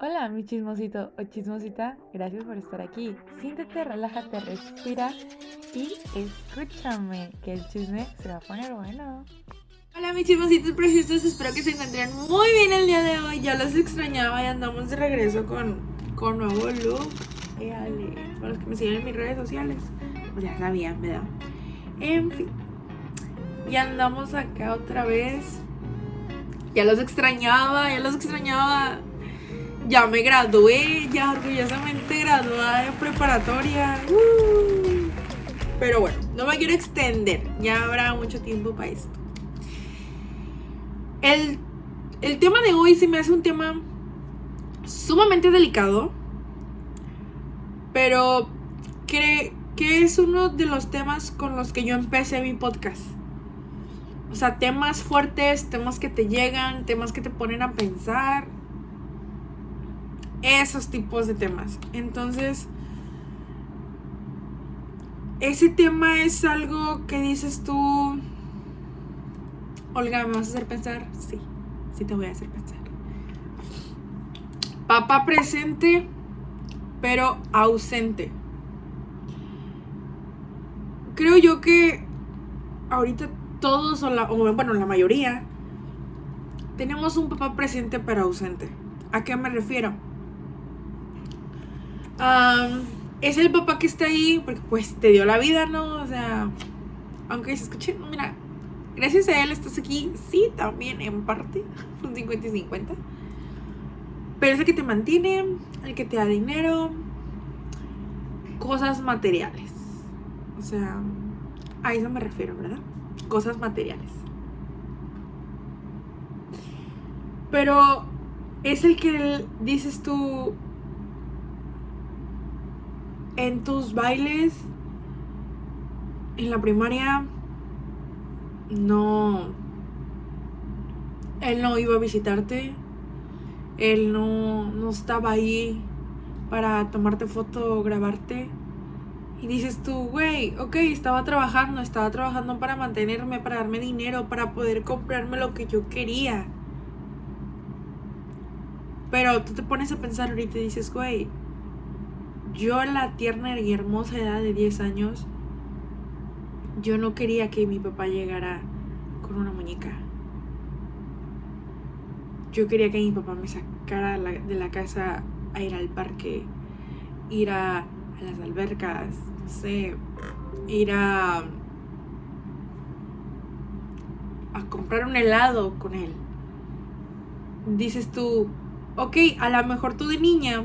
Hola, mi chismosito o chismosita, gracias por estar aquí. Siéntete, relájate, respira y escúchame, que el chisme se va a poner bueno. Hola mis chismositos preciosos, espero que se encuentren muy bien el día de hoy. Ya los extrañaba y andamos de regreso con, con nuevo look. Éale, para los que me siguen en mis redes sociales, pues ya sabían, ¿verdad? En fin, y andamos acá otra vez. Ya los extrañaba, ya los extrañaba ya me gradué, ya orgullosamente graduada de preparatoria. Uh. Pero bueno, no me quiero extender, ya habrá mucho tiempo para esto. El, el tema de hoy se me hace un tema sumamente delicado, pero que, que es uno de los temas con los que yo empecé mi podcast. O sea, temas fuertes, temas que te llegan, temas que te ponen a pensar esos tipos de temas. Entonces, ese tema es algo que dices tú, Olga, ¿me vas a hacer pensar? Sí, sí te voy a hacer pensar. Papá presente, pero ausente. Creo yo que ahorita todos, o, la, bueno, la mayoría, tenemos un papá presente pero ausente. ¿A qué me refiero? Es el papá que está ahí porque pues te dio la vida, ¿no? O sea, aunque se escuche, mira, gracias a él estás aquí, sí, también en parte, un 50 y 50. Pero es el que te mantiene, el que te da dinero, cosas materiales. O sea, a eso me refiero, ¿verdad? Cosas materiales. Pero es el que dices tú, en tus bailes en la primaria no él no iba a visitarte él no, no estaba ahí para tomarte foto grabarte y dices tú, güey, ok, estaba trabajando, estaba trabajando para mantenerme, para darme dinero, para poder comprarme lo que yo quería. Pero tú te pones a pensar ahorita y dices, güey, yo a la tierna y hermosa edad de 10 años, yo no quería que mi papá llegara con una muñeca. Yo quería que mi papá me sacara de la casa a ir al parque, ir a, las albercas, no sé, ir a, a comprar un helado con él. Dices tú, ok, a lo mejor tú de niña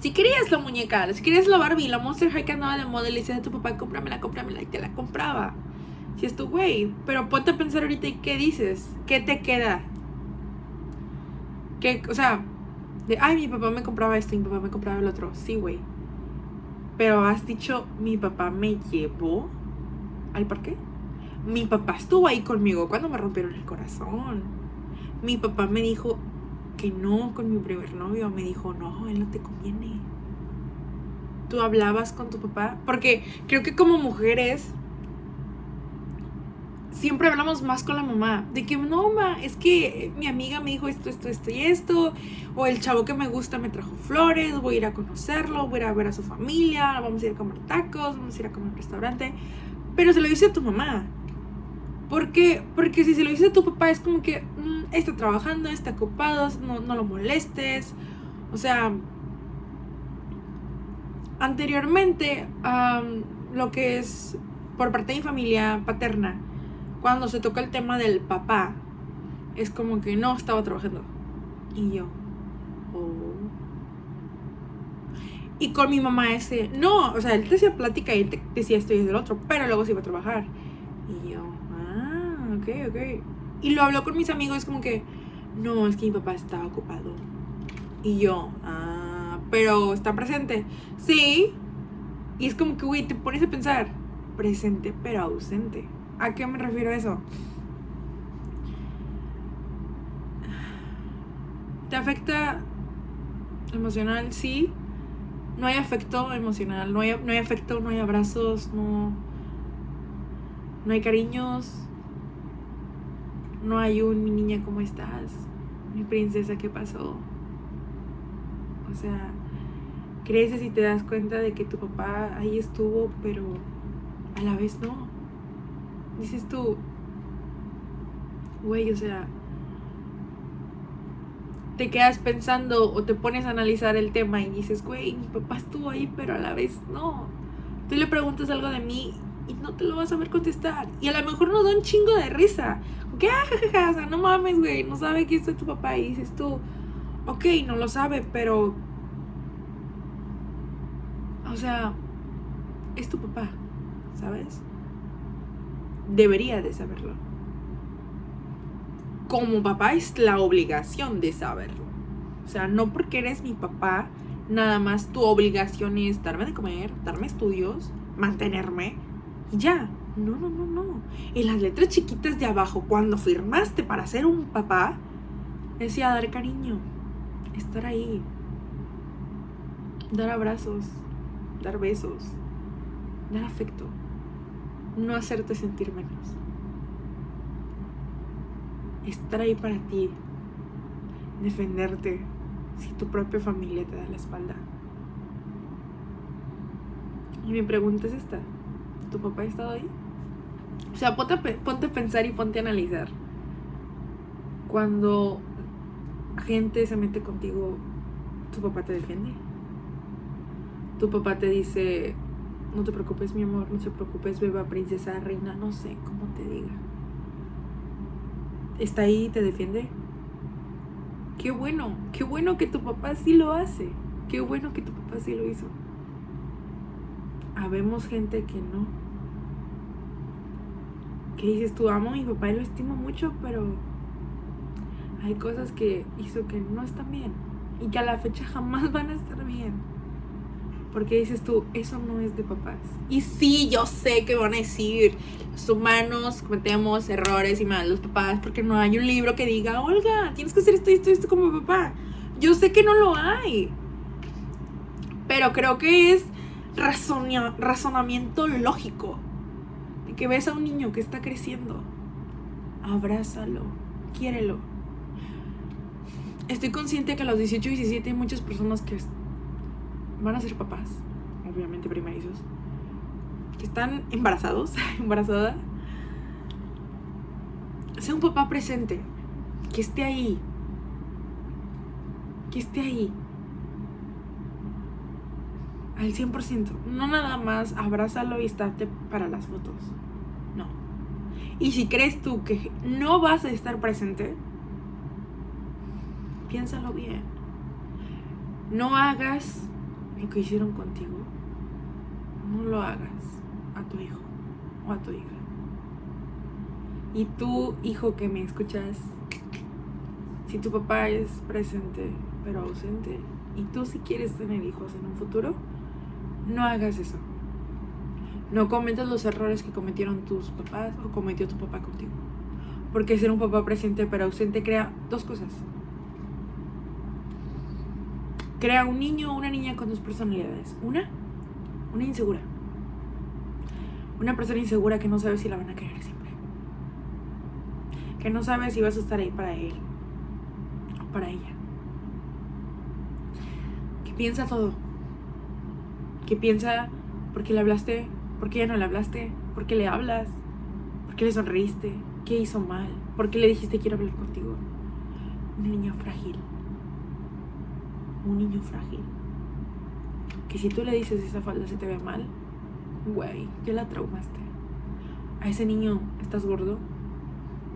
si querías la muñeca, si querías la Barbie, la Monster High que andaba de moda, le decías a tu papá, cómpramela, cómpramela, y te la compraba. Si es tu güey. Pero ponte a pensar ahorita, ¿y qué dices? ¿Qué te queda? ¿Qué, o sea, de, ay, mi papá me compraba esto, mi papá me compraba el otro. Sí, güey. Pero has dicho, mi papá me llevó al parque. Mi papá estuvo ahí conmigo cuando me rompieron el corazón. Mi papá me dijo, que no con mi primer novio. Me dijo, no, él no te conviene. Tú hablabas con tu papá. Porque creo que como mujeres siempre hablamos más con la mamá. De que no, ma, es que mi amiga me dijo esto, esto, esto y esto. O el chavo que me gusta me trajo flores. Voy a ir a conocerlo. Voy a ir a ver a su familia. Vamos a ir a comer tacos. Vamos a ir a comer un restaurante. Pero se lo dice a tu mamá. Porque, porque si se lo dice a tu papá es como que mm, está trabajando, está ocupado, no, no lo molestes. O sea, anteriormente, lo que es por parte de mi familia paterna, cuando se toca el tema del papá, es como que no estaba trabajando. Y yo, oh. Y con mi mamá ese, no, o sea, él te hacía plática y él te decía esto y del otro, pero luego se iba a trabajar. Y yo, ok, ok. Y lo habló con mis amigos, como que, no, es que mi papá estaba ocupado. Y yo, ah, pero está presente. Sí. Y es como que, güey, te pones a pensar, presente pero ausente. ¿A qué me refiero a eso? ¿Te afecta emocional? Sí. No hay afecto emocional, no hay, no hay afecto, no hay abrazos, no, no hay cariños, no hay un, mi niña, ¿cómo estás? Mi princesa, ¿qué pasó? O sea, creces y te das cuenta de que tu papá ahí estuvo, pero a la vez no. Dices tú, güey, o sea, te quedas pensando o te pones a analizar el tema y dices, güey, mi papá estuvo ahí, pero a la vez no. Tú le preguntas algo de mí y no te lo vas a ver contestar. Y a lo mejor nos da un chingo de risa. ¿Qué? Ah, o sea, no mames, güey, no sabe que soy tu papá. Y dices tú, ok, no lo sabe, pero... O sea, es tu papá, ¿sabes? Debería de saberlo. Como papá es la obligación de saberlo. O sea, no porque eres mi papá, nada más tu obligación es darme de comer, darme estudios, mantenerme ya. No, no, no, no. En las letras chiquitas de abajo, cuando firmaste para ser un papá, decía dar cariño, estar ahí, dar abrazos, dar besos, dar afecto, no hacerte sentir menos. Estar ahí para ti, defenderte si tu propia familia te da la espalda. Y mi pregunta es esta, ¿tu papá ha estado ahí? O sea, ponte a, ponte a pensar y ponte a analizar. Cuando gente se mete contigo, tu papá te defiende. Tu papá te dice, no te preocupes mi amor, no te preocupes beba, princesa, reina, no sé cómo te diga. Está ahí y te defiende. Qué bueno, qué bueno que tu papá sí lo hace. Qué bueno que tu papá sí lo hizo. Habemos gente que no. Que dices, tú amo a mi papá y lo estimo mucho, pero hay cosas que hizo que no están bien y que a la fecha jamás van a estar bien. Porque dices tú, eso no es de papás. Y sí, yo sé que van a decir, los humanos cometemos errores y mal los papás porque no hay un libro que diga, Olga, tienes que hacer esto y esto y esto como papá. Yo sé que no lo hay. Pero creo que es razonamiento lógico. De que ves a un niño que está creciendo. Abrázalo, quiérelo estoy consciente que a los 18 y 17 hay muchas personas que van a ser papás, obviamente primerizos, que están embarazados, embarazada. Sea un papá presente, que esté ahí, que esté ahí. Al 100%. No nada más abrázalo y estate para las fotos. No. Y si crees tú que no vas a estar presente, piénsalo bien. No hagas lo que hicieron contigo. No lo hagas a tu hijo o a tu hija. Y tú, hijo que me escuchas, si tu papá es presente pero ausente y tú si quieres tener hijos en un futuro, no hagas eso. No cometas los errores que cometieron tus papás o cometió tu papá contigo. Porque ser un papá presente pero ausente crea dos cosas crea un niño o una niña con dos personalidades. Una, una insegura. Una persona insegura que no sabe si la van a querer siempre. Que no sabe si vas a estar ahí para él o para ella. Que piensa todo. Que piensa por qué le hablaste, por qué ya no le hablaste, por qué le hablas, por qué le sonreíste, qué hizo mal, por qué le dijiste quiero hablar contigo. Una niña frágil un niño frágil. Que si tú le dices esa falda se te ve mal, güey, ya la traumaste. A ese niño estás gordo,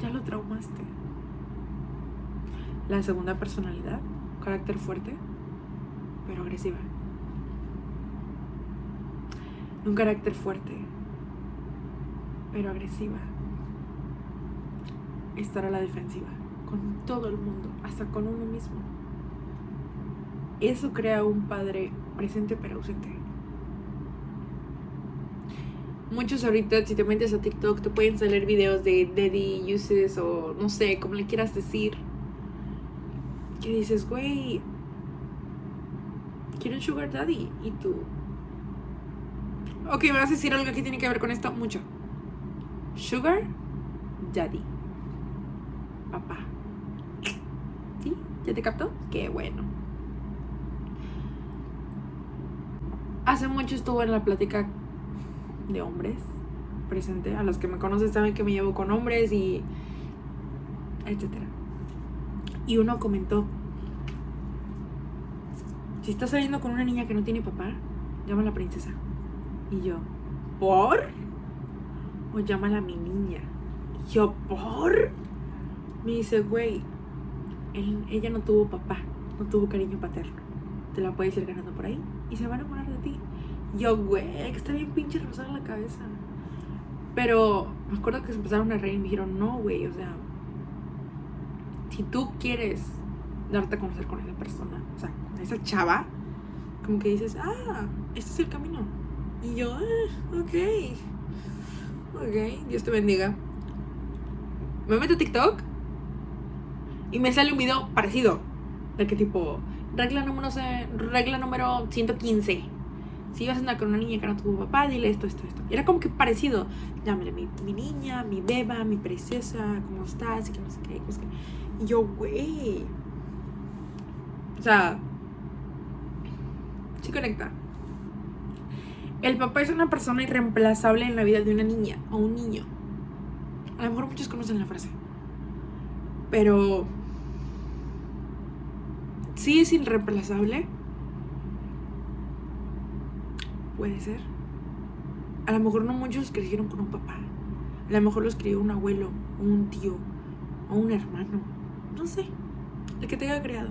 ya lo traumaste. La segunda personalidad, carácter fuerte, pero agresiva. Un carácter fuerte, pero agresiva. Estar a la defensiva, con todo el mundo, hasta con uno mismo eso crea un padre presente pero ausente. Muchos ahorita, si te metes a TikTok, te pueden salir videos de daddy uses o no sé, como le quieras decir. Que dices, güey, quiero un sugar daddy. Y tú. Ok, me vas a decir algo que tiene que ver con esto. Mucho. Sugar daddy. Papá. ¿Sí? ¿Ya te captó? Qué bueno. hace mucho estuvo en la plática de hombres presente. A los que me conocen saben que me llevo con hombres y etcétera. Y uno comentó, si estás saliendo con una niña que no tiene papá, llama a la princesa. Y yo, ¿por? O llámala mi niña. Yo, ¿por? Me dice, güey, ella no tuvo papá, no tuvo cariño paterno. Te la puedes ir ganando por ahí y se van a enamorar de ti. Yo, güey, que está bien pinche rosada la cabeza. Pero me acuerdo que se empezaron a reír y me dijeron, no, güey, o sea, si tú quieres darte a conocer con esa persona, o sea, con esa chava, como que dices, ah, este es el camino. Y yo, ah, ok, ok, Dios te bendiga. Me meto a TikTok y me sale un video parecido. De que tipo, regla número, regla número 115. Si vas a andar con una niña que no tuvo papá, dile esto, esto, esto. Y era como que parecido. Llámale mi, niña, mi beba, mi preciosa, ¿cómo estás? Y que no sé qué. Y yo, güey. O sea, sí conecta. El papá es una persona irreemplazable en la vida de una niña o un niño. A lo mejor muchos conocen la frase. Pero sí es irreemplazable. Puede ser. A lo mejor no muchos crecieron con un papá. A lo mejor los crió un abuelo, un tío, o un hermano. No sé. El que te haya creado.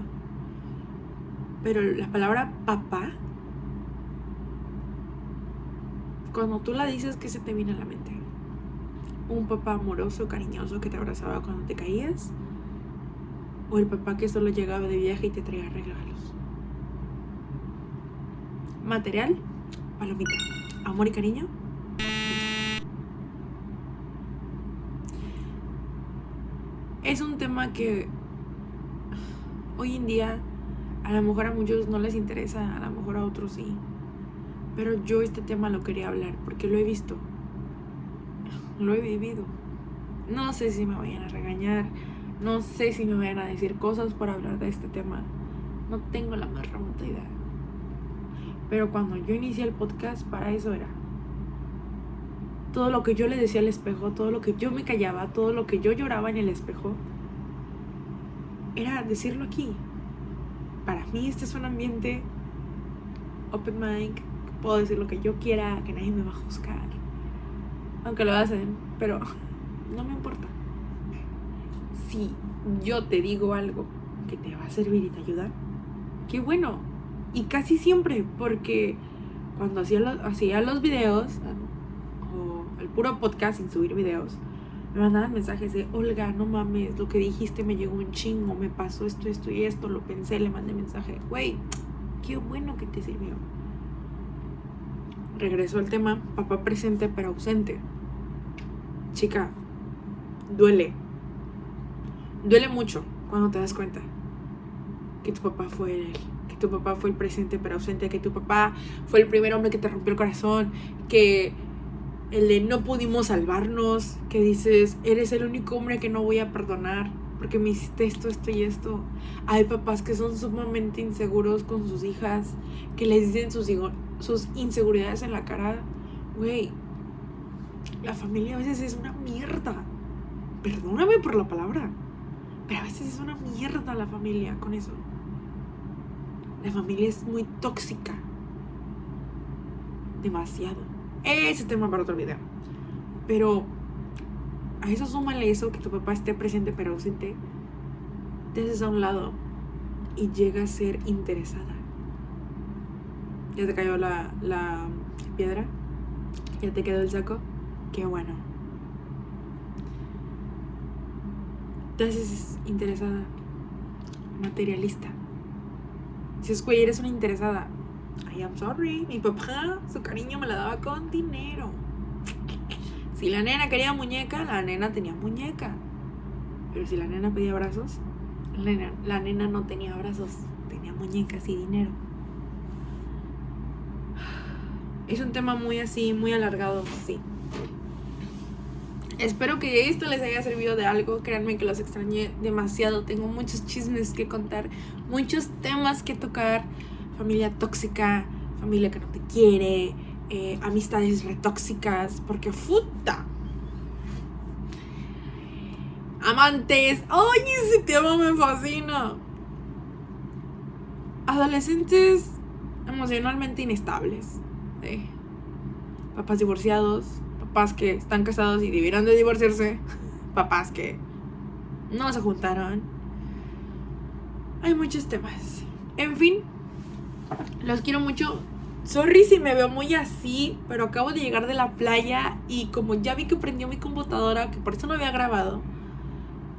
Pero la palabra papá, cuando tú la dices, ¿qué se te viene a la mente? Un papá amoroso, cariñoso que te abrazaba cuando te caías o el papá que solo llegaba de viaje y te traía regalos. Material, palomita. Amor y cariño. Es un tema que hoy en día a lo mejor a muchos no les interesa, a lo mejor a otros sí. Pero yo este tema lo quería hablar porque lo he visto. Lo he vivido. No sé si me vayan a regañar, no sé si me vayan a decir cosas por hablar de este tema. No tengo la más remota idea. Pero cuando yo inicié el podcast, para eso era. Todo lo que yo le decía al espejo, todo lo que yo me callaba, todo lo que yo lloraba en el espejo, era decirlo aquí. Para mí este es un ambiente open mic, puedo decir lo que yo quiera, que nadie me va a juzgar. Aunque lo hacen, pero no me importa si yo te digo algo que te va a servir y te ayuda, qué bueno. Y casi siempre, porque cuando hacía los, hacía los videos o el puro podcast sin subir videos, me mandaban mensajes de, Olga, no mames, lo que dijiste me llegó un chingo, me pasó esto, esto y esto, lo pensé, le mandé mensaje, güey, qué bueno que te sirvió. Regreso al tema, papá presente pero ausente. Chica, duele, Duele mucho cuando te das cuenta que tu papá fue él, que tu papá fue el presente pero ausente, que tu papá fue el primer hombre que te rompió el corazón, que el de no pudimos salvarnos, que dices, eres el único hombre que no voy a perdonar porque me hiciste esto, esto y esto. Hay papás que son sumamente inseguros con sus hijas, que les dicen sus, sus inseguridades en la cara. Güey, la familia a veces es una mierda. Perdóname por la palabra. Pero a veces es una mierda la familia con eso. La familia es muy tóxica. Demasiado. Ese tema para otro video. Pero a eso súmale eso, que tu papá esté presente pero ausente. Te haces a un lado y llega a ser interesada. Ya te cayó la, la piedra. Ya te quedó el saco. Qué bueno. Entonces interesada, materialista. Si es güey, eres una interesada. I am sorry. Mi papá, su cariño me la daba con dinero. Si la nena quería muñeca, la nena tenía muñeca. Pero si la nena pedía brazos, la nena, la nena no tenía brazos, tenía muñecas y dinero. Es un tema muy así, muy alargado, sí. Espero que esto les haya servido de algo. Créanme que los extrañé demasiado. Tengo muchos chismes que contar, muchos temas que tocar. Familia tóxica, familia que no te quiere, eh, amistades retóxicas, porque puta. Amantes, ¡ay, ese tema me fascina! Adolescentes emocionalmente inestables. Papás divorciados, papás que están casados y debieron de divorciarse, papás que no se juntaron. Hay muchos temas. En fin, los quiero mucho. Sorry si me veo muy así, pero acabo de llegar de la playa y como ya vi que prendió mi computadora, que por eso no había grabado,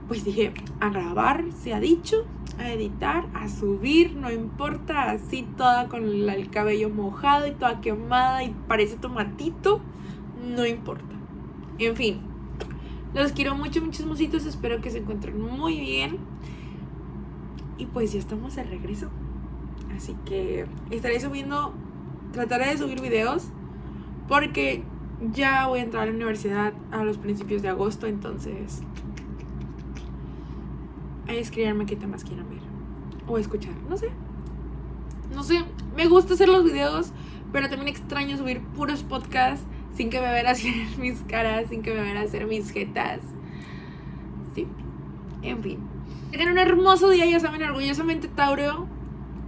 pues dije, a grabar, se ha dicho, a editar, a subir, no importa, así toda con el, el cabello mojado y toda quemada y parece tomatito, no importa. En fin, los quiero mucho, muchos mositos, espero que se encuentren muy bien. Y pues ya estamos de regreso. Así que estaré subiendo, trataré de subir videos porque ya voy a entrar a la universidad a los principios de agosto, entonces escribirme qué temas quieran ver o escuchar, no sé. No sé, me gusta hacer los videos, pero también extraño subir puros podcasts sin que me vean hacer mis caras, sin que me vean hacer mis jetas. Sí, en fin. Tengan un hermoso día, ya saben, orgullosamente Tauro.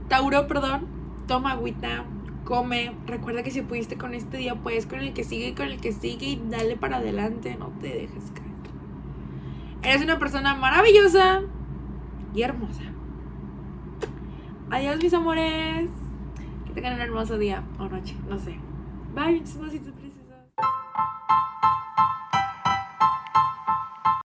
Tauro, perdón. Toma agüita, come. Recuerda que si pudiste con este día, puedes con el que sigue con el que sigue y dale para adelante, no te dejes caer. Eres una persona maravillosa y hermosa. Adiós, mis amores. Que tengan un hermoso día o noche, no sé. Bye, mis besitos.